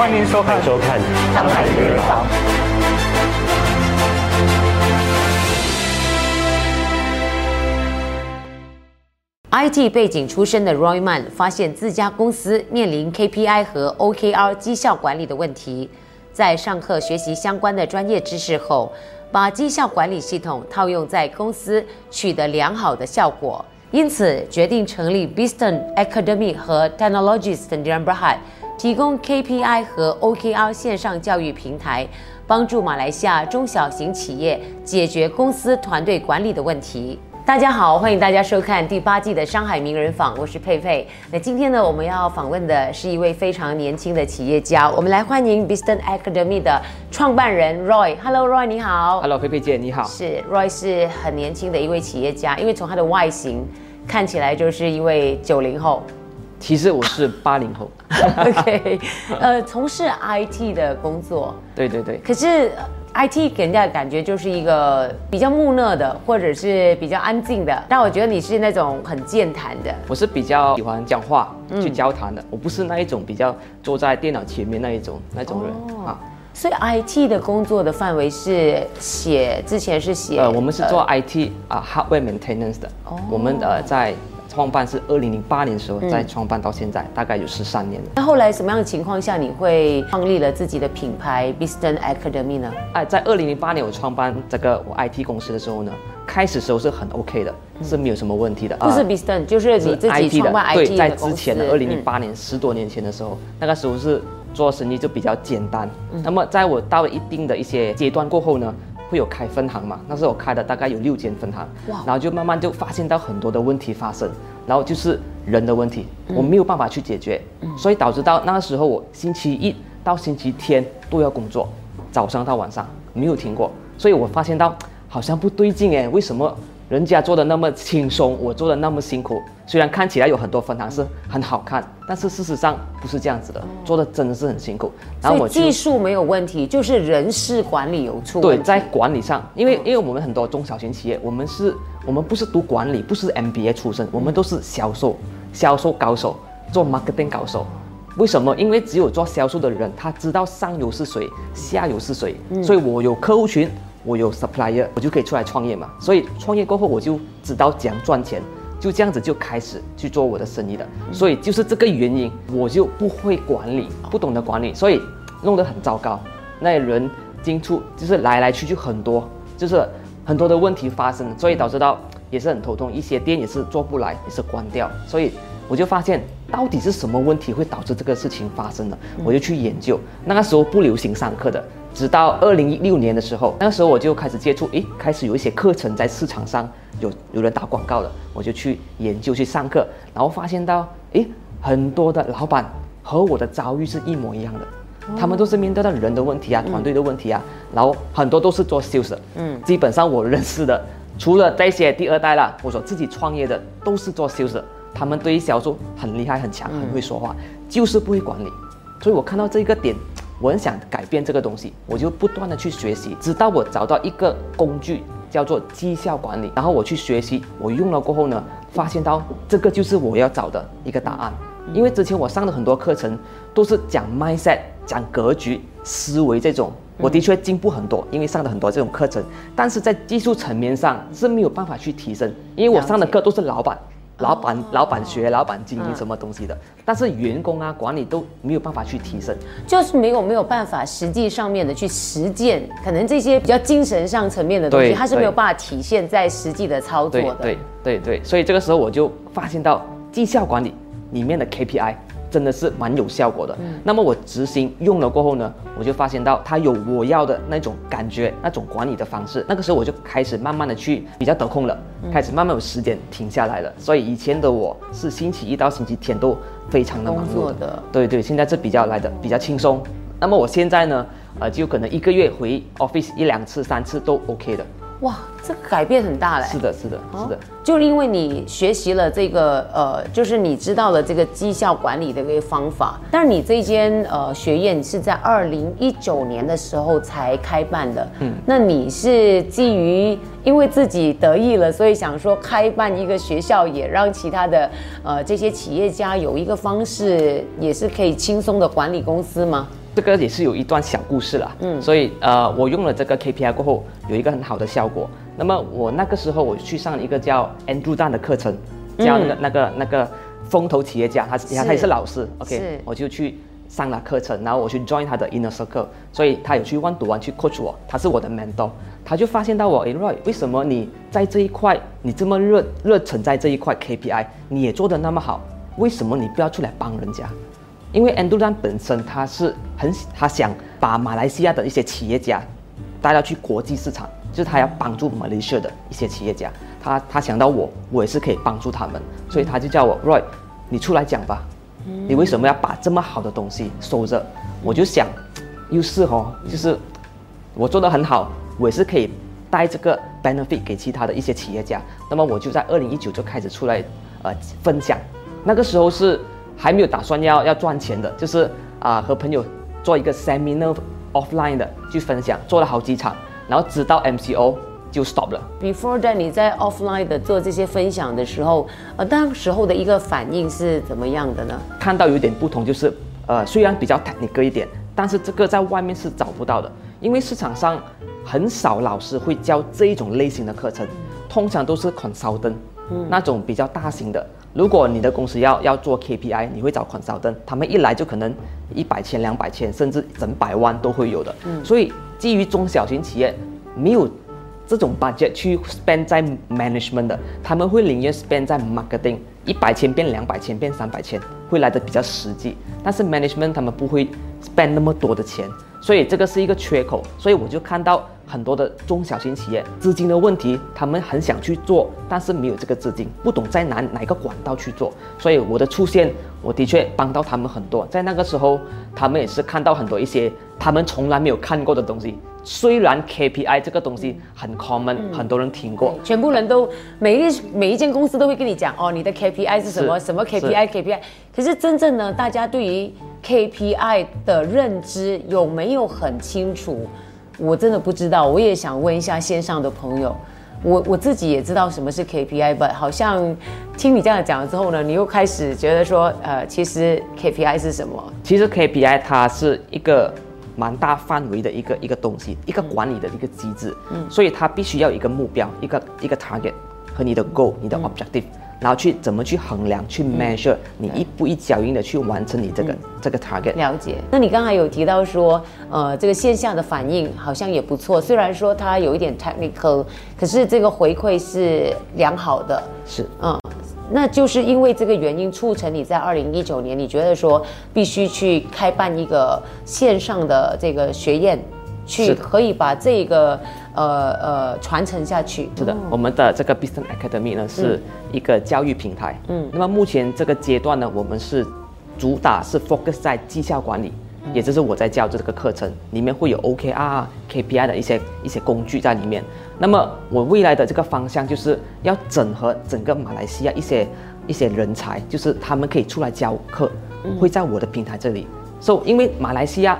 欢迎收看收看，收看上海名人房。IT 背景出身的 Roy Man 发现自家公司面临 KPI 和 OKR 绩效管理的问题，在上课学习相关的专业知识后，把绩效管理系统套用在公司，取得良好的效果。因此，决定成立 Biston Academy 和 Technologist n i r b r a h a t 提供 KPI 和 OKR 线上教育平台，帮助马来西亚中小型企业解决公司团队管理的问题。大家好，欢迎大家收看第八季的《上海名人坊》，我是佩佩。那今天呢，我们要访问的是一位非常年轻的企业家，我们来欢迎 Biston Academy 的创办人 Roy。Hello，Roy，你好。Hello，佩佩姐，你好。是 Roy 是很年轻的一位企业家，因为从他的外形看起来就是一位九零后。其实我是八零后。OK，呃，从事 IT 的工作，对对对，可是呃 IT 给人家的感觉就是一个比较木讷的，或者是比较安静的。但我觉得你是那种很健谈的。我是比较喜欢讲话、嗯去交谈的，我不是那一种比较坐在电脑前面那一种那种人、哦啊。所以 IT 的工作的范围是写，之前是写，呃，我们是做呃 IT 啊、hardware maintenance 的。哦我们呃在创办是二零零八年的时候，嗯在创办到现在大概有十三年了。那后来什么样的情况下你会创立了自己的品牌 Biston Academy 呢？哎，在二零零八年我创办这个我 IT 公司的时候呢，开始的时候是很 OK 的，是没有什么问题的。不是啊 Biston，就是你自己创办 IT 对，在。之前的二零零嗯八年、十多年前的时候，那个时候是做生意就比较简单。那么在我到了一定的一些阶段过后呢，会有开分行嘛？那时候我开的大概有六间分行，哇。然后就慢慢就发现到很多的问题发生，然后就是人的问题，我没有办法去解决，所以导致到那个时候我星期一到星期天都要工作，早上到晚上没有停过，所以我发现到好像不对劲哎，为什么人家做的那么轻松，我做的那么辛苦？虽然看起来有很多分行是很好看，但是事实上不是这样子的，做的真的是很辛苦。然后我技术没有问题，就是人事管理有错对，在管理上，因为因为我们很多中小型企业，我们是，我们不是读管理，不是 MBA 出身，我们都是销售，销售高手，做 marketing 高手。为什么？因为只有做销售的人，他知道上游是谁，下游是谁，所以我有客户群，我有 supplier，我就可以出来创业嘛。所以创业过后，我就知道怎样赚钱，就这样子就开始去做我的生意的。所以就是这个原因，我就不会管理，不懂得管理，所以弄得很糟糕。那人进出就是来来去去很多，就是很多的问题发生，所以导致到也是很头痛，一些店也是做不来，也是关掉，所以我就发现到底是什么问题会导致这个事情发生的，我就去研究。那个时候不流行上课的，直到二零一六年的时候，那个时候我就开始接触，诶，开始有一些课程在市场上有有人打广告了，我就去研究去上课，然后发现到，诶，很多的老板和我的遭遇是一模一样的。他们都是面对到人的问题啊，团队的问题啊，然后很多都是做 sales 的，嗯，基本上我认识的，除了这些第二代啦，我说自己创业的都是做 sales 的，他们对于销售很厉害、很强、很会说话，就是不会管理。所以我看到这个点，我很想改变这个东西，我就不断的去学习，直到我找到一个工具叫做绩效管理，然后我去学习，我用了过后呢，发现到这个就是我要找的一个答案。因为之前我上的很多课程都是讲 mindset、讲格局、思维这种，我的确进步很多，因为上了很多这种课程，但是在技术层面上是没有办法去提升，因为我上的课都是老板。老板、老板学、老板经营什么东西的，但是员工啊、管理都没有办法去提升。就是没有没有办法实际上面的去实践，可能这些比较精神上层面的东西，对它是没有办法体现在实际的操作的。对对对对，所以这个时候我就发现到绩效管理里面的 KPI 真的是蛮有效果的。那么我执行用了过后呢，我就发现到它有我要的那种感觉，那种管理的方式。那个时候我就开始慢慢的去比较得空了，开始慢慢有时间停下来了。所以以前的我是星期一到星期天都非常的忙碌的。的对对，现在是比较来的比较轻松。那么我现在呢，呃，就可能一个月回 office 一两次、三次都 OK 的。哇，这个改变很大嘞。是的，是的，是的。就是因为你学习了这个呃，就是你知道了这个绩效管理的一个方法，但是你这间呃学院是在二零一九年的时候才开办的，嗯，那你是基于因为自己得意了，所以想说开办一个学校，也让其他的呃这些企业家有一个方式，也是可以轻松的管理公司吗？这个也是有一段小故事了，嗯，所以呃，我用了这个 KPI 过后，有一个很好的效果。那么我那个时候我去上一个叫 Andrew Dan 的课程，教那个那个那个风投企业家，他他他也是老师，OK，我就去上了课程，然后我去 join 他的 inner circle，所以他有去 one to one 去 coach 我，他是我的 mentor，他就发现到我，哎，Roy，为什么你在这一块你这么热热忱在这一块 KPI，你也做得那么好，为什么你不要出来帮人家？因为 Andrew Dan 本身他是很他想把马来西亚的一些企业家带到去国际市场。就是他要帮助马来西亚的一些企业家，他他想到我，我也是可以帮助他们，所以他就叫我 Roy，你出来讲吧，你为什么要把这么好的东西收着？我就想，又是哦，就是我做的很好，我也是可以带这个 benefit 给其他的一些企业家。那么我就在二零一九就开始出来呃分享，那个时候是还没有打算要要赚钱的，就是啊和朋友做一个 seminar offline 的去分享，做了好几场。然后直到 MCO 就 stop 了。Before that，你在 offline 的做这些分享的时候，呃，当时候的一个反应是怎么样的呢？看到有点不同，就是呃，虽然比较 technical 一点，但是这个在外面是找不到的，因为市场上很少老师会教这一种类型的课程，通常都是 consultant，那种比较大型的。如果你的公司要要做 KPI，你会找 consultant，他们一来就可能一百千、两百千，甚至整百万都会有的。所以基于中小型企业没有这种 budget 去 spend 在 management 的，他们会宁愿 spend 在 marketing，一百千变两百千变三百千，会来的比较实际。但是 management 他们不会 spend 那么多的钱，所以这个是一个缺口。所以我就看到。很多的中小型企业资金的问题，他们很想去做，但是没有这个资金，不懂在哪哪个管道去做。所以我的出现，我的确帮到他们很多。在那个时候，他们也是看到很多一些他们从来没有看过的东西。虽然 KPI 这个东西很 common，很多人听过，全部人都每一每一间公司都会跟你讲哦，你的 KPI 是什么什么 KPI KPI。可是真正呢，大家对于 KPI 的认知有没有很清楚？我真的不知道，我也想问一下线上的朋友，我我自己也知道什么是 KPI，但好像听你这样讲了之后呢，你又开始觉得说，呃，其实 KPI 是什么？其实 KPI 它是一个蛮大范围的一个一个东西，一个管理的一个机制，嗯，所以它必须要有一个目标，一个一个 target 和你的 goal，你的 objective。然后去怎么去衡量，去 measure，你一步一脚印的去完成你这个这个 target。了解。那你刚才有提到说，呃，这个线下的反应好像也不错，虽然说它有一点 technical，可是这个回馈是良好的。是。嗯，那就是因为这个原因促成你在二零一九年，你觉得说必须去开办一个线上的这个学院。去可以把这个呃呃传承下去。是的，我们的这个 Business Academy 呢是一个教育平台。嗯，那么目前这个阶段呢，我们是主打是 focus 在绩效管理，也就是我在教这个课程里面会有 OKR、KPI 的一些一些工具在里面。那么我未来的这个方向就是要整合整个马来西亚一些一些人才，就是他们可以出来教课，会在我的平台这里。So 因为马来西亚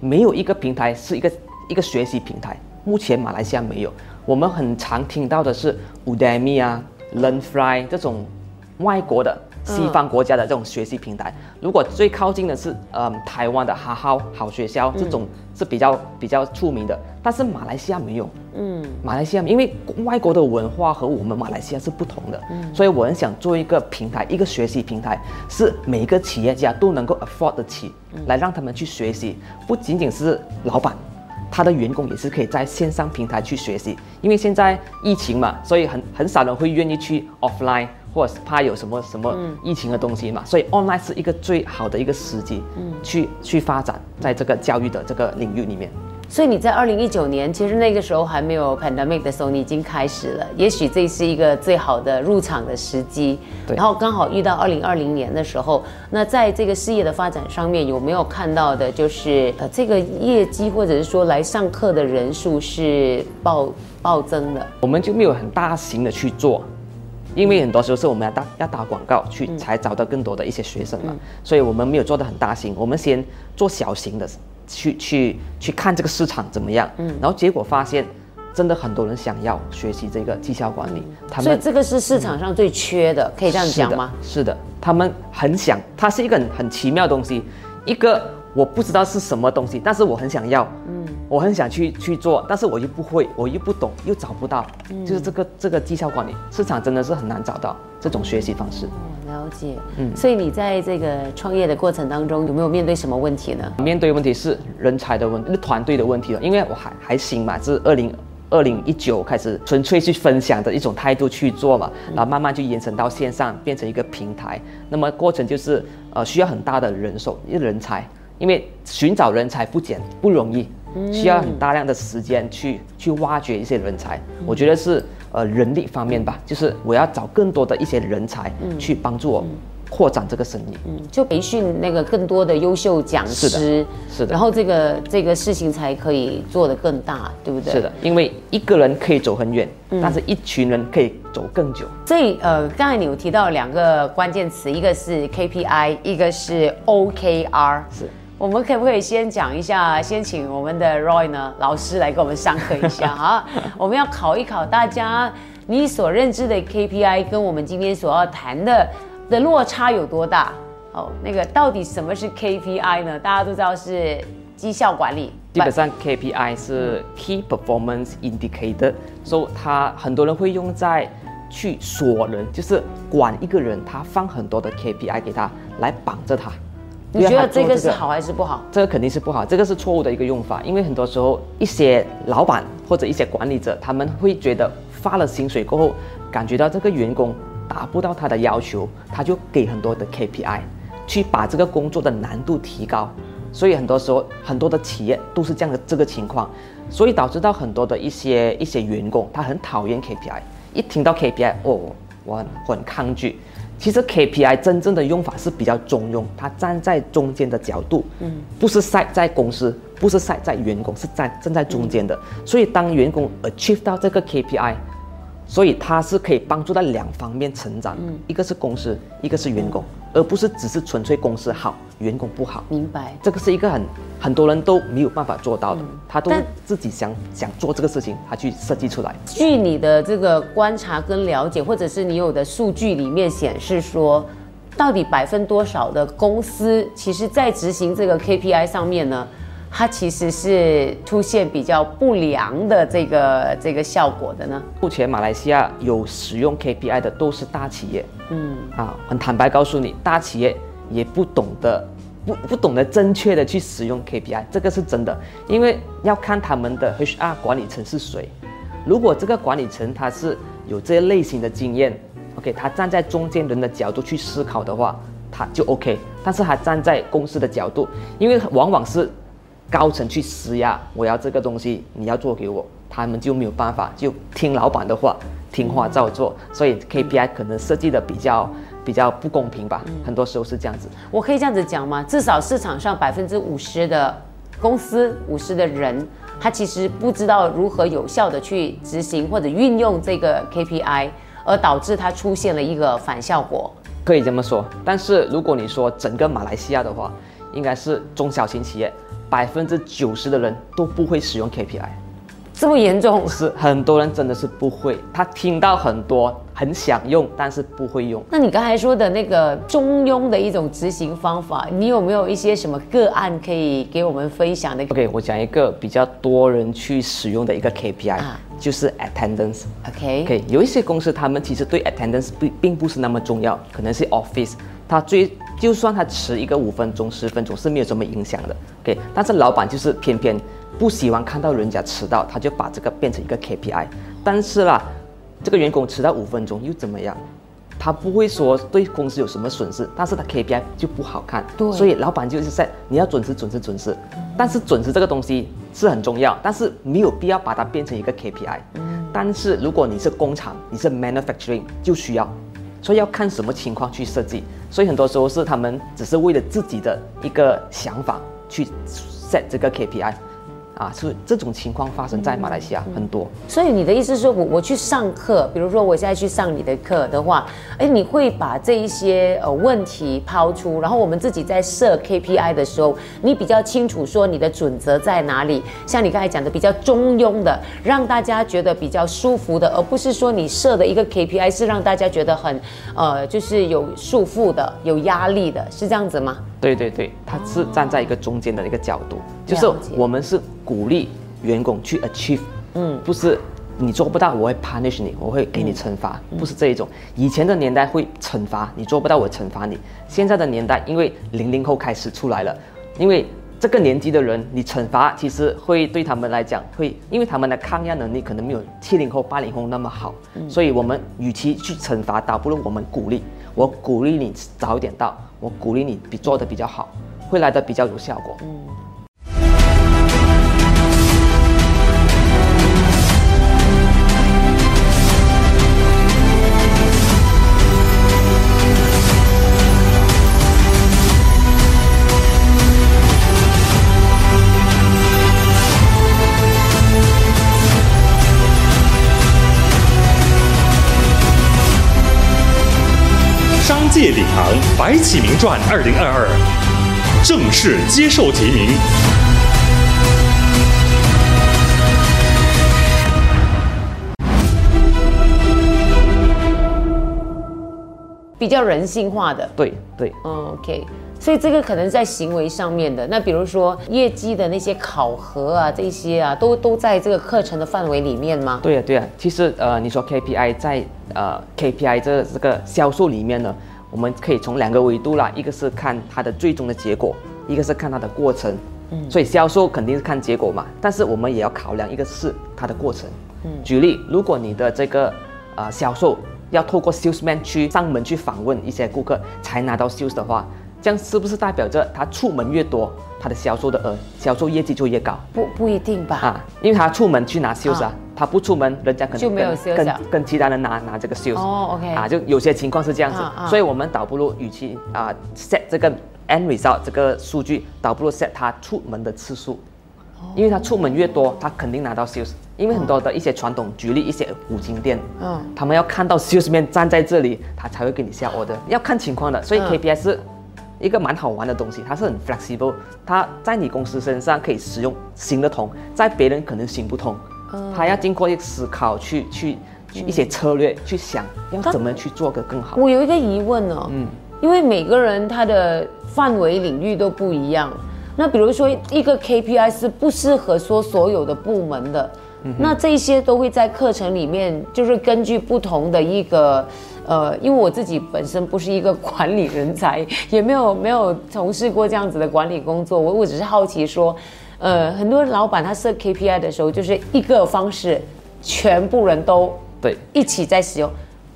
没有一个平台是一个。一个学习平台，目前马来西亚没有。我们很常听到的是 Udemy 啊、LearnFly 这种外国的西方国家的这种学习平台。如果最靠近的是嗯台湾的哈好好学校，这种是比较比较出名的。但是马来西亚没有。嗯，马来西亚因为外国的文化和我们马来西亚是不同的，所以我很想做一个平台，一个学习平台，是每一个企业家都能够 afford 得起，来让他们去学习，不仅仅是老板。他的员工也是可以在线上平台去学习，因为现在疫情嘛，所以很很少人会愿意去 offline，或者是怕有什么什么疫情的东西嘛，所以 online 是一个最好的一个时机，嗯，去去发展在这个教育的这个领域里面。所以你在二零一九年，其实那个时候还没有 pandemic 的时候，你已经开始了。也许这是一个最好的入场的时机。对然后刚好遇到二零二零年的时候，那在这个事业的发展上面，有没有看到的，就是呃这个业绩或者是说来上课的人数是暴暴增的？我们就没有很大型的去做，因为很多时候是我们要打要打广告去才找到更多的一些学生嘛，所以我们没有做的很大型，我们先做小型的，去去去看这个市场怎么样，嗯。然后结果发现真的很多人想要学习这个绩效管理，他们所以这个是市场上最缺的，可以这样讲吗？是的，是的，他们很想，它是一个很很奇妙的东西，一个我不知道是什么东西，但是我很想要，嗯，我很想去去做，但是我又不会，我又不懂，又找不到，就是这个这个绩效管理市场真的是很难找到这种学习方式。哦，了解。嗯，所以你在这个创业的过程当中，有没有面对什么问题呢？面对问题是人才的问，是团队的问题了，因为我还还行嘛，是二零。二零一九开始纯粹去分享的一种态度去做嘛，然后慢慢就延伸到线上，变成一个平台。那么过程就是呃需要很大的人手，一人才，因为寻找人才不简不容易，需要很大量的时间去去挖掘一些人才。我觉得是呃人力方面吧，就是我要找更多的一些人才去帮助我。扩展这个生意，嗯，就培训那个更多的优秀讲师，是的是的然后这个这个事情才可以做得更大，对不对？是的，因为一个人可以走很远，但是一群人可以走更久。所以呃，刚才你有提到两个关键词，一个是 KPI，一个是 OKR。是，我们可不可以先讲一下，先请我们的 Roy 呢老师来给我们上课一下 哈？我们要考一考大家，你所认知的 KPI 跟我们今天所要谈的的落差有多大？哦，那个到底什么是 KPI 呢？大家都知道是绩效管理，基本上 KPI 是 Key Performance Indicator，所以它很多人会用在去锁人，就是管一个人，他放很多的 KPI 给他来绑着他。你觉得这个是好还是不好？这个肯定是不好，这个是错误的一个用法，因为很多时候一些老板或者一些管理者，他们会觉得发了薪水过后，感觉到这个员工达不到他的要求，他就给很多的 KPI，去把这个工作的难度提高，所以很多时候很多的企业都是这样的这个情况，所以导致到很多的一些一些员工他很讨厌 KPI，一听到 KPI 哦，我很我很抗拒。其实 KPI 真正的用法是比较中庸，它站在中间的角度，嗯，不是晒在公司，不是晒在员工，是站站在中间的。所以当员工 achieve 到这个 KPI，所以它是可以帮助到两方面成长，一个是公司，一个是员工，而不是只是纯粹公司好，员工不好。明白。这个是一个很很多人都没有办法做到的，他都自己想想做这个事情，他去设计出来。据你的这个观察跟了解，或者是你有的数据里面显示说，到底百分多少的公司，其实在执行这个 KPI 上面呢，它其实是出现比较不良的这个这个效果的呢？目前马来西亚有使用 KPI 的都是大企业，嗯啊，很坦白告诉你，大企业也不懂得不不懂得正确的去使用 KPI，这个是真的，因为要看他们的 HR 管理层是谁。如果这个管理层他是有这类型的经验，OK，他站在中间人的角度去思考的话，他就 OK。但是他站在公司的角度，因为往往是高层去施压，我要这个东西，你要做给我，他们就没有办法，就听老板的话，听话照做，所以 KPI 可能设计的比较比较不公平吧，很多时候是这样子。我可以这样子讲吗？至少市场上百分之五十的公司、五十的人，他其实不知道如何有效的去执行或者运用这个 KPI，而导致它出现了一个反效果。可以这么说，但是如果你说整个马来西亚的话，应该是中小型企业百分之九十的人都不会使用 KPI，这么严重？是很多人真的是不会，他听到很多很想用，但是不会用。那你刚才说的那个中庸的一种执行方法，你有没有一些什么个案可以给我们分享的 OK，我讲一个比较多人去使用的一个 KPI，、啊就是 attendance。？OK，OK，有一些公司他们其实对 attendance 并并不是那么重要，可能是 office，它最就算他迟一个五分钟、十分钟是没有什么影响的。OK，但是老板就是偏偏不喜欢看到人家迟到，他就把这个变成一个 KPI。但是啦，这个员工迟到五分钟又怎么样？他不会说对公司有什么损失，但是他 KPI 就不好看。对所以老板就是在你要准时、准时、准时。但是准时这个东西是很重要，但是没有必要把它变成一个 KPI。但是如果你是工厂，你是 manufacturing 就需要，所以要看什么情况去设计。所以很多时候是他们只是为了自己的一个想法去 set 这个 KPI。啊，是这种情况发生在马来西亚很多。所以你的意思是说，我我去上课，比如说我现在去上你的课的话，哎，你会把这一些呃问题抛出，然后我们自己在设 KPI 的时候，你比较清楚说你的准则在哪里。像你刚才讲的比较中庸的，让大家觉得比较舒服的，而不是说你设的一个 KPI 是让大家觉得很呃就是有束缚的、有压力的，是这样子吗？对对对，他是站在一个中间的一个角度，就是我们是鼓励员工去 achieve，嗯，不是你做不到我会 punish 你，我会给你惩罚，不是这一种。以前的年代会惩罚你做不到我惩罚你，现在的年代因为零零后开始出来了，因为这个年纪的人你惩罚其实会对他们来讲会，因为他们的抗压能力可能没有七零后八零后那么好，所以我们与其去惩罚，倒不如我们鼓励，我鼓励你早一点到。我鼓励你比做的比较好，会来的比较有效果。嗯。界领航白起名传二零二二正式接受提名，比较人性化的。对对，OK，所以这个可能在行为上面的。那比如说业绩的那些考核啊，这些啊，都都在这个课程的范围里面吗？对呀对呀，其实呃，你说 KPI 在呃 KPI 这这个销售里面呢？我们可以从两个维度啦，一个是看它的最终的结果，一个是看它的过程。嗯，所以销售肯定是看结果嘛，但是我们也要考量一个是它的过程。嗯，举例，如果你的这个呃销售要透过 salesman 去上门去访问一些顾客才拿到 sales 的话，这样是不是代表着他出门越多，他的销售的额销售业绩就越高？不不一定吧？啊，因为他出门去拿 sales 啊。他不出门，人家可能就没有 sales，跟跟其他人拿拿这个 sales 哦，OK 啊，就有些情况是这样子，所以我们倒不如与其啊 set 这个 end result 这个数据，倒不如 set 他出门的次数，因为他出门越多，他肯定拿到 sales。因为很多的一些传统，举例一些五金店，嗯，他们要看到 sales 面站在这里，他才会给你下 order，要看情况的。所以 KPI 是一个蛮好玩的东西，它是很 flexible，它在你公司身上可以使用行得通，在别人可能行不通。他要经过一个思考，去去去一些策略去想，要怎么去做个更好。我有一个疑问哦，嗯，因为每个人他的范围领域都不一样，那比如说一个 KPI 是不适合说所有的部门的，那这些都会在课程里面，就是根据不同的一个，呃，因为我自己本身不是一个 管理人才，也没有没有从事过这样子的管理工作，我我只是好奇说。呃，很多老板他设 KPI 的时候，就是一个方式，全部人都对一起在使用，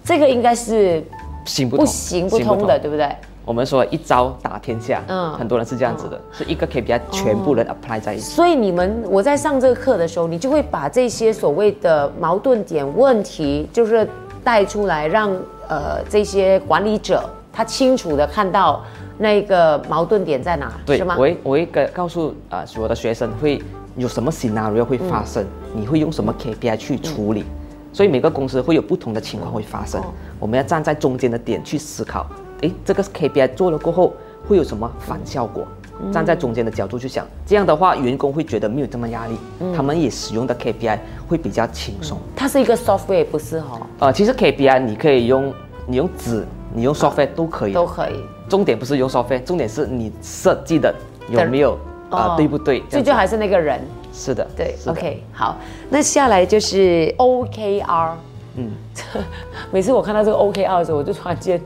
这个应该是行不不行不通的，对不对？我们说一招打天下，嗯，很多人是这样子的，是一个 KPI 全部人 apply 在一起。所以你们我在上这个课的时候，你就会把这些所谓的矛盾点、问题，就是带出来，让呃这些管理者他清楚的看到。那个矛盾点在哪？对，我会我会跟告诉啊，所有的学生会有什么 scenario 会发生，你会用什么 KPI 去处理？所以每个公司会有不同的情况会发生，我们要站在中间的点去思考。诶，这个 KPI 做了过后会有什么反效果？站在中间的角度去想，这样的话员工会觉得没有这么压力，他们也使用的 KPI 会比较轻松。它是一个 software 不是哈？呃，其实 KPI 你可以用，你用纸，你用 software 都可以，都可以。重点不是用 software，，重点是你设计的有没有啊，对不对？最终还是那个人。是的，对。OK，好，那下来就是 OKR。嗯，每次我看到这个 OKR 的时候，我就突然间，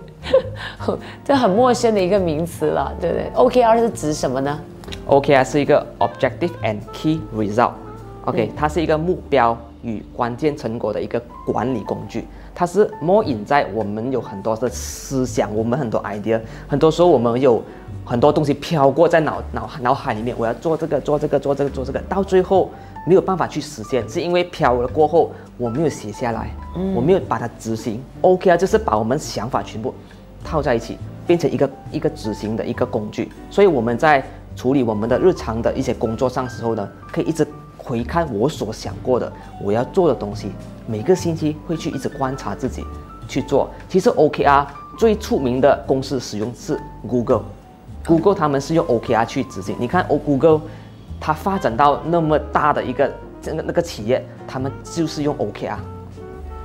这很陌生的一个名词了，对不对？OKR 是指什么呢？OKR 是一个 Objective and Key Result。OK，它是一个目标与关键成果的一个管理工具。它是 more in 在我们有很多的思想，我们很多 idea，很多时候我们有很多东西飘过在脑脑脑海里面，我要做这个做这个做这个做这个，到最后没有办法去实现，是因为飘了过后我没有写下来，我没有把它执行。OK 啊，就是把我们想法全部套在一起，变成一个一个执行的一个工具。所以我们在处理我们的日常的一些工作上时候呢，可以一直回看我所想过的我要做的东西，每个星期会去一直观察自己去做。其实 OKR 最出名的公司使用是 Google，Google 他们是用 OKR 去执行。你看 O Google，它发展到那么大的一个这个那个企业，他们就是用 OKR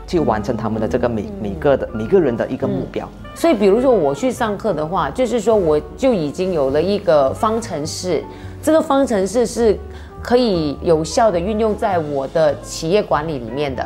去完成他们的这个每每个的每个人的一个目标。所以，比如说我去上课的话，就是说我就已经有了一个方程式，这个方程式是可以有效的运用在我的企业管理里面的。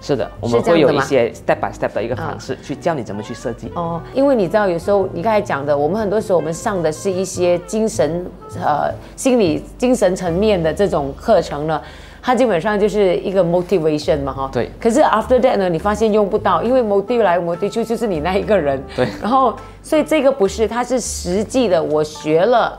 是的，我们会有一些 step by step 的一个方式去教你怎么去设计。哦，因为你知道，有时候你刚才讲的，我们很多时候我们上的是一些精神、呃心理、精神层面的这种课程呢，它基本上就是一个 motivation 嘛，哈。对可是 after that 呢，你发现用不到，因为 motive 来 motive 去就是你那一个人。对然后，所以这个不是，它是实际的，我学了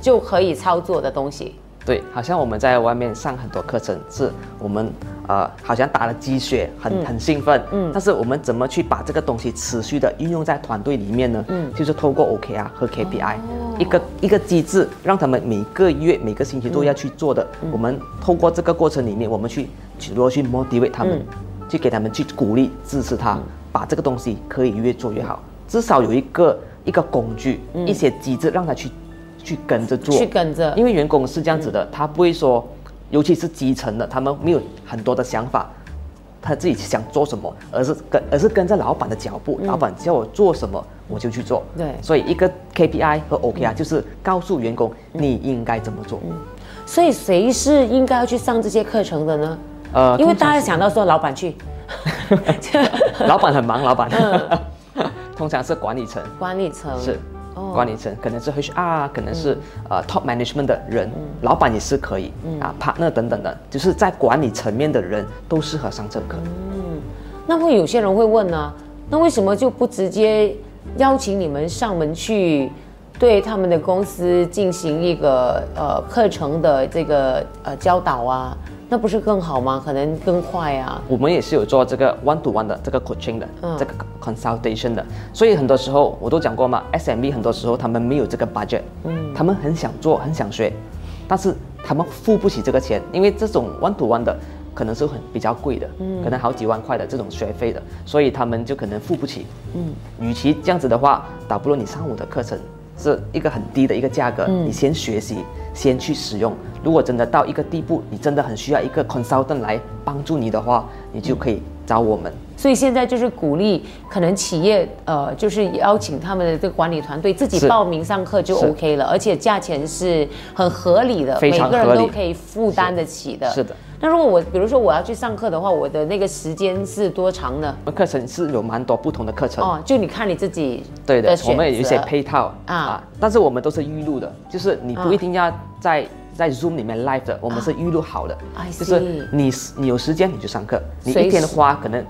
就可以操作的东西。对，好像我们在外面上很多课程，是我们呃好像打了鸡血，很很兴奋，嗯，但是我们怎么去把这个东西持续的运用在团队里面呢？嗯，就是透过 OKR 和 KPI、一个一个机制，让他们每个月每个星期都要去做的。我们透过这个过程里面，我们去去如何去 motivate 他们，去给他们去鼓励支持他，把这个东西可以越做越好，至少有一个一个工具，一些机制让他去去跟着做，去跟着。因为员工是这样子的，他不会说，尤其是基层的，他们没有很多的想法，他自己想做什么，而是跟而是跟着老板的脚步，老板叫我做什么我就去做。对。所以一个 KPI 和 OKR 就是告诉员工你应该怎么做。所以谁是应该要去上这些课程的呢？呃因为大家想到说老板去，老板很忙，老板，通常是管理层。管理层。是。哦管理层，可能是 HR，可能是、呃 top management 的人，老板也是可以，啊 partner 等等的，就是在管理层面的人都适合上这课。那会有些人会问呢、那为什么就不直接邀请你们上门去对他们的公司进行一个呃课程的这个呃教导啊？那不是更好吗？可能更快啊。我们也是有做这个 one to one 的这个 coaching 的，这个 consultation 的，所以很多时候我都讲过嘛，SMB 很多时候他们没有这个 budget，嗯，他们很想做，很想学，但是他们付不起这个钱，因为这种 one to one 的可能是很比较贵的，嗯，可能好几万块的这种学费的，所以他们就可能付不起，嗯，与其这样子的话，倒不如你上我的课程。是一个很低的一个价格，你先学习，先去使用。如果真的到一个地步，你真的很需要一个 consultant 来帮助你的话，你就可以找我们。所以现在就是鼓励，可能企业呃，就是邀请他们的这个管理团队自己报名上课就 OK 了，而且价钱是很合理的，非每个人都可以负担得起的。是的。那如果我比如说我要去上课的话，我的那个时间是多长呢？我们课程是有蛮多不同的课程，哦，就你看你自己对的，我们也有一些配套啊。啊但是我们都是预录的，就是你啊。不一定要在、在 Zoom 里面 live 的，我们是预录好的。就是你你有时间你就上课，你一天花可能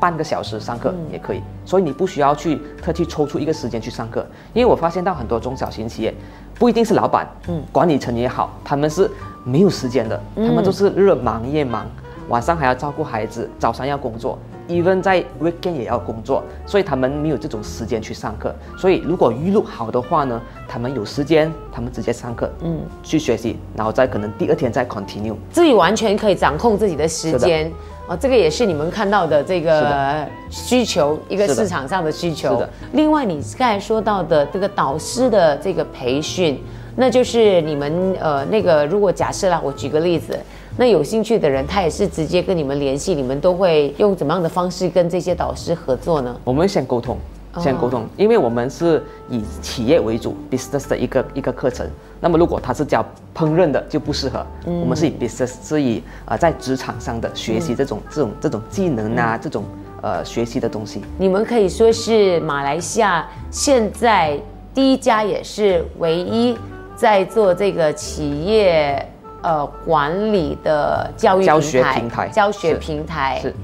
半个小时上课也可以，所以你不需要去特地抽出一个时间去上课，因为我发现到很多中小型企业，不一定是老板，嗯，管理层也好，他们是没有时间的，他们都是日忙夜忙，晚上还要照顾孩子，早上要工作。even 在 weekend 也要工作，所以他们没有这种时间去上课。所以如果预录好的话呢，他们有时间，他们直接上课，嗯，去学习，然后再可能第二天再 continue。自己完全可以掌控自己的时间。哦，这个也是你们看到的这是个需求，一个市场上的需求。是的另外，你刚才说到的这个导师的这个培训，那就是你们呃那个，如果假设啦，我举个例子，那有兴趣的人，他也是直接跟你们联系，你们都会用怎么样的方式跟这些导师合作呢？我们先沟通，先沟通，因为我们是以企业为主，business 的一个一个课程。那么如果他是教烹饪的，就不适合。我们是以 business 是以呃在职场上的学习这种、这种这种技能啊，这种呃学习的东西。你们可以说是马来西亚现在第一家，也是唯一在做这个企业呃管理的教育教学平台、教学平台。是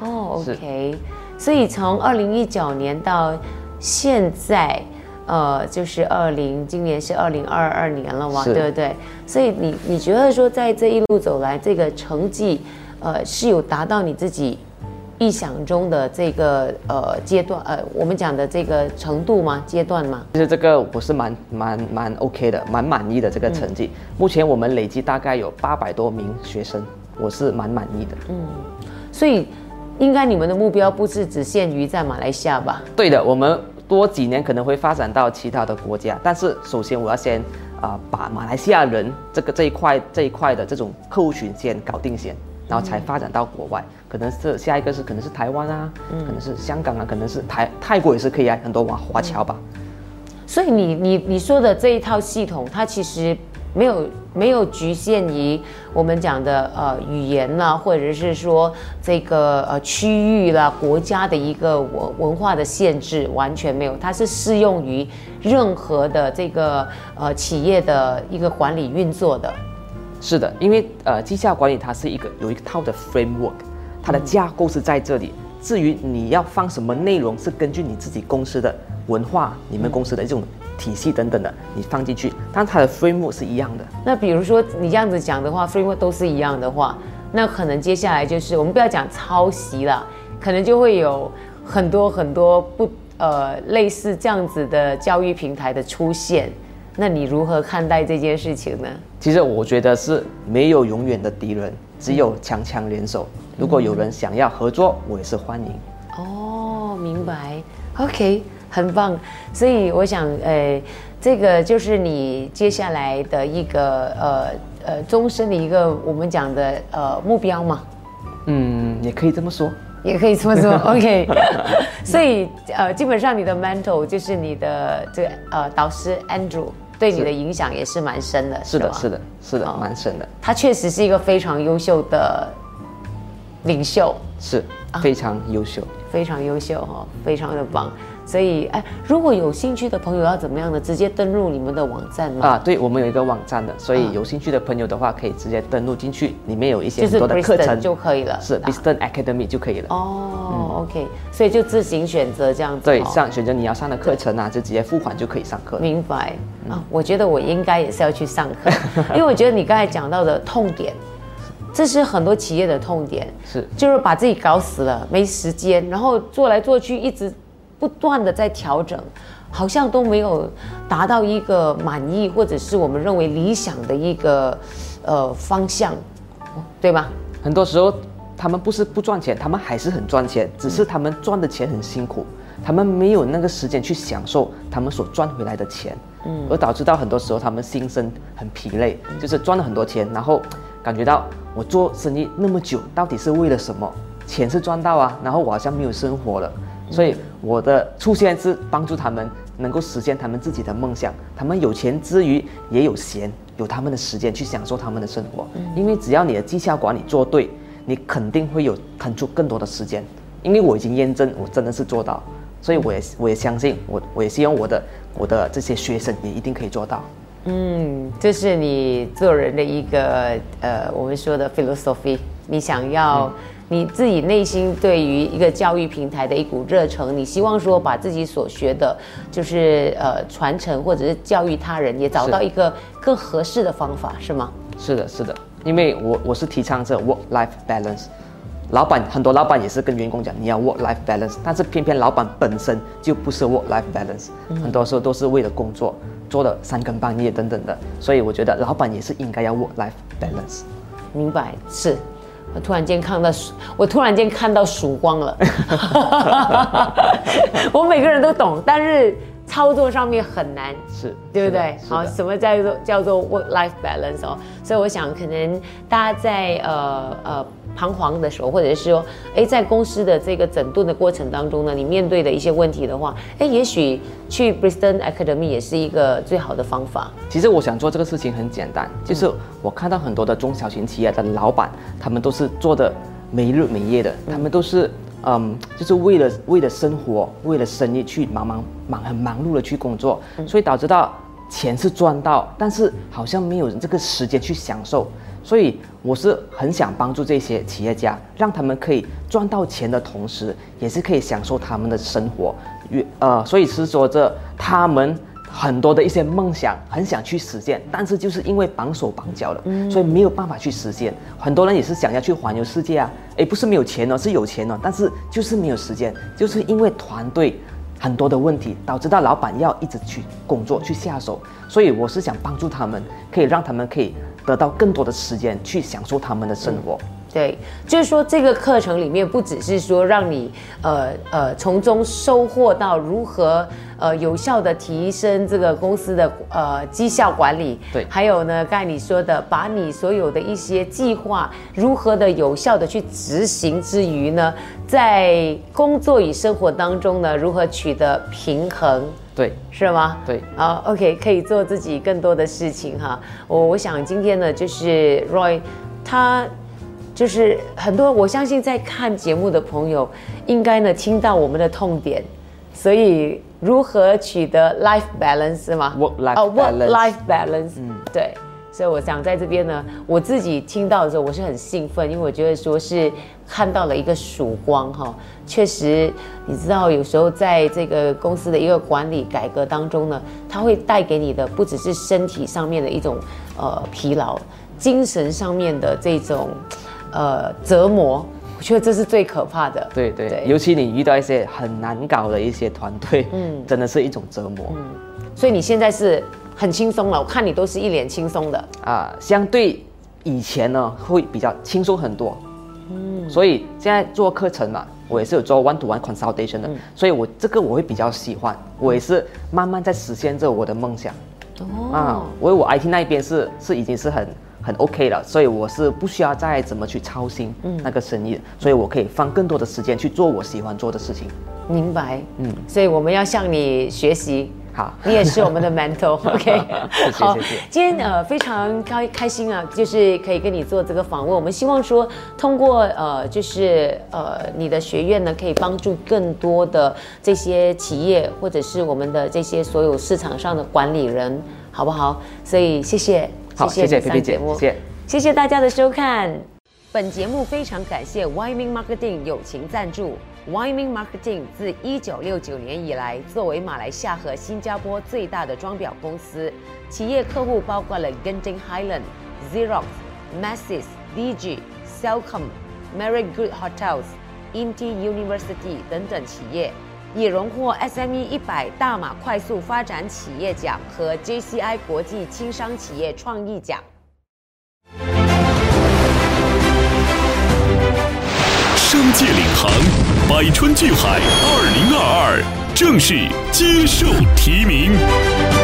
哦是，OK。所以从二零一九年到现在，呃，就是二零，今年是二零二二年了嘛，对不对？所以你你觉得说在这一路走来，这个成绩，呃，是有达到你自己意想中的这个呃阶段，呃，我们讲的这个程度吗？阶段吗？其实这个我是蛮蛮蛮 OK 的，蛮满意的这个成绩。目前我们累计大概有八百多名学生，我是蛮满意的。嗯所以应该你们的目标不是只限于在马来西亚吧？对的，我们多几年可能会发展到其他的国家，但是首先我要先啊、把马来西亚人这个这一块这一块的这种客户群先搞定先，然后才发展到国外。可能是下一个是可能是台湾啊，可能是香港啊，可能是台泰国也是可以啊，很多华华侨吧。所以你你你说的这一套系统，它其实没有没有局限于我们讲的呃语言啦，或者是说这个呃区域啦、国家的一个文文化的限制，完全没有，它是适用于任何的这个呃企业的一个管理运作的。是的，因为呃，绩效管理它是一个有一套的 framework，它的架构是在这里。至于你要放什么内容，是根据你自己公司的文化、你们公司的这种体系等等的，你放进去。但它的 framework 是一样的。那比如说你这样子讲的话，framework 都是一样的话，那可能接下来就是我们不要讲抄袭了，可能就会有很多很多不呃类似这样子的教育平台的出现。那你如何看待这件事情呢？其实我觉得是没有永远的敌人，只有强强联手。如果有人想要合作，我也是欢迎。哦，明白。OK，很棒。所以我想，呃，这个就是你接下来的一个呃呃终身的一个我们讲的呃目标嘛。嗯，也可以这么说。也可以这么说，OK。所以呃，基本上你的 mentor 就是你的这个呃导师 Andrew，对你的影响也是蛮深的。是的，是的，是的哦，蛮深的，他确实是一个非常优秀的领袖，是非常优秀。非常优秀哈、非常的棒。所以哎，如果有兴趣的朋友要怎么样呢？直接登录你们的网站吗？啊，对，我们有一个网站的，所啊以有兴趣的朋友的话，可以直接登录进去，里面有一些就是很多的课程就可以了。是啊 Biston Academy 就可以了。哦、k 所以就自行选择这样子。对，哦上选择你要上的课程啊，就直接付款就可以上课。明白啊，我觉得我应该也是要去上课，因为我觉得你刚才讲到的痛点，这是很多企业的痛点，是就是把自己搞死了，没时间，然后做来做去，一直不断的在调整，好像都没有达到一个满意或者是我们认为理想的一个呃方向，对吗？很多时候他们不是不赚钱，他们还是很赚钱，只是他们赚的钱很辛苦，他们没有那个时间去享受他们所赚回来的钱，嗯，而导致到很多时候他们心生很疲累，就是赚了很多钱，然后感觉到我做生意那么久，到底是为了什么？钱是赚到啊，然后我好像没有生活了，所以我的出现是帮助他们能够实现他们自己的梦想。他们有钱之余也有闲，有他们的时间去享受他们的生活。因为只要你的绩效管理做对，你肯定会有腾出更多的时间。因为我已经验证，我真的是做到，所以我也我也相信，我我也希望我的我的这些学生也一定可以做到。嗯，这是你做人的一个呃，我们说的 philosophy。你想要、你自己内心对于一个教育平台的一股热诚，你希望说把自己所学的，就是呃传承或者是教育他人，也找到一个更合适的方法，是吗？是的，是的，因为我我是提倡这 work life balance。老板很多老板也是跟员工讲你要 work life balance，但是偏偏老板本身就不是 work life balance，、很多时候都是为了工作做了三更半夜等等的，所以我觉得老板也是应该要 work life balance。明白，是。我突然间看到曙，我突然间看到曙光了。我每个人都懂，但是操作上面很难。是，对不对？好，什么叫做叫做 work life balance 哦？所以我想，可能大家在呃呃彷徨的时候，或者是说，哎，在公司的这个整顿的过程当中呢，你面对的一些问题的话，哎，也许去 Bristol Academy 也是一个最好的方法。其实我想做这个事情很简单，就是我看到很多的中小型企业的老板，他们都是做的没日没夜的，他们都是嗯，就是为了为了生活，为了生意去忙忙忙很忙碌的去工作，所以导致到钱是赚到，但是好像没有这个时间去享受。所以我是很想帮助这些企业家，让他们可以赚到钱的同时，也是可以享受他们的生活。越呃，所以是说这他们很多的一些梦想很想去实现，但是就是因为绑手绑脚了，所以没有办法去实现。很多人也是想要去环游世界啊，诶，不是没有钱哦，是有钱哦，但是就是没有时间，就是因为团队。很多的问题导致到老板要一直去工作去下手，所以我是想帮助他们，可以让他们可以得到更多的时间去享受他们的生活。对，就是说这个课程里面不只是说让你呃呃从中收获到如何呃有效的提升这个公司的呃绩效管理，对，还有呢刚才你说的把你所有的一些计划如何的有效的去执行之余呢，在工作与生活当中呢如何取得平衡，对，是吗？对，好，OK，可以做自己更多的事情哈。我我想今天呢就是 Roy 他。就是很多，我相信在看节目的朋友，应该呢听到我们的痛点，所以如何取得 life balance 是吗？work life 哦，work life balance，嗯，对。所以我想在这边呢，我自己听到的时候，我是很兴奋，因为我觉得说是看到了一个曙光哈。确实，你知道有时候在这个公司的一个管理改革当中呢，它会带给你的不只是身体上面的一种呃疲劳，精神上面的这种。呃，折磨，我觉得这是最可怕的。对对，尤其你遇到一些很难搞的一些团队，嗯，真的是一种折磨。嗯，所以你现在是很轻松了，我看你都是一脸轻松的啊。相对以前呢，会比较轻松很多。嗯，所以现在做课程嘛，我也是有做 one to one consultation 的，所以我这个我会比较喜欢，我也是慢慢在实现着我的梦想。哦，啊，我我 IT 那一边是是已经是很。很 OK 了，所以我是不需要再怎么去操心那个生意，所以我可以放更多的时间去做我喜欢做的事情。明白，嗯，所以我们要向你学习。好，你也是我们的 mentor，OK。好，今天呃非常开开心啊，就是可以跟你做这个访问。我们希望说，通过呃就是呃你的学院呢，可以帮助更多的这些企业或者是我们的这些所有市场上的管理人，好不好？所以谢谢。好，谢谢 P P 姐，谢谢，谢谢大家的收看。本节目非常感谢 Wyoming Marketing 友情赞助。Wyoming Marketing 自一九六九年以来，作为马来西亚和新加坡最大的装裱公司，企业客户包括了 Genting Highland、Xerox、Masses、DG、Cellcom、Marriott Good Hotels、Inti University 等等企业。也荣获 SME 一百大马快速发展企业奖和 JCI 国际轻商企业创意奖。商界领航，百川聚海，二零二二正式接受提名。